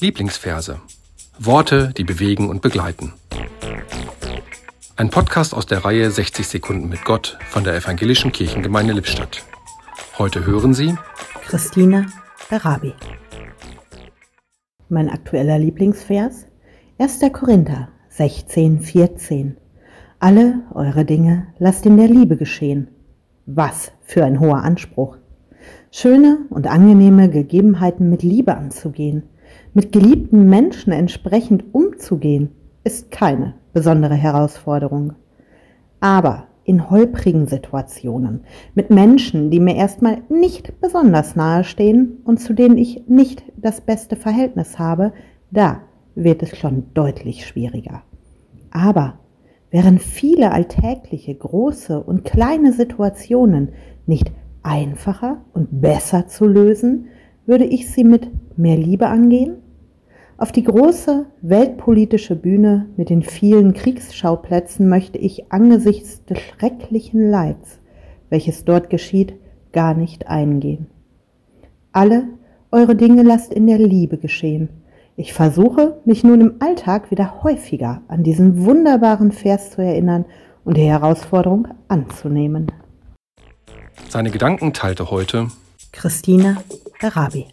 Lieblingsverse. Worte, die bewegen und begleiten. Ein Podcast aus der Reihe 60 Sekunden mit Gott von der Evangelischen Kirchengemeinde Lippstadt. Heute hören Sie Christine Berabi. Mein aktueller Lieblingsvers 1. Korinther 16, 14. Alle eure Dinge lasst in der Liebe geschehen. Was für ein hoher Anspruch. Schöne und angenehme Gegebenheiten mit Liebe anzugehen, mit geliebten Menschen entsprechend umzugehen, ist keine besondere Herausforderung. Aber in holprigen Situationen, mit Menschen, die mir erstmal nicht besonders nahe stehen und zu denen ich nicht das beste Verhältnis habe, da wird es schon deutlich schwieriger. Aber während viele alltägliche große und kleine Situationen nicht einfacher und besser zu lösen, würde ich sie mit mehr Liebe angehen? Auf die große weltpolitische Bühne mit den vielen Kriegsschauplätzen möchte ich angesichts des schrecklichen Leids, welches dort geschieht, gar nicht eingehen. Alle eure Dinge lasst in der Liebe geschehen. Ich versuche, mich nun im Alltag wieder häufiger an diesen wunderbaren Vers zu erinnern und die Herausforderung anzunehmen. Seine Gedanken teilte heute Christine Berabi.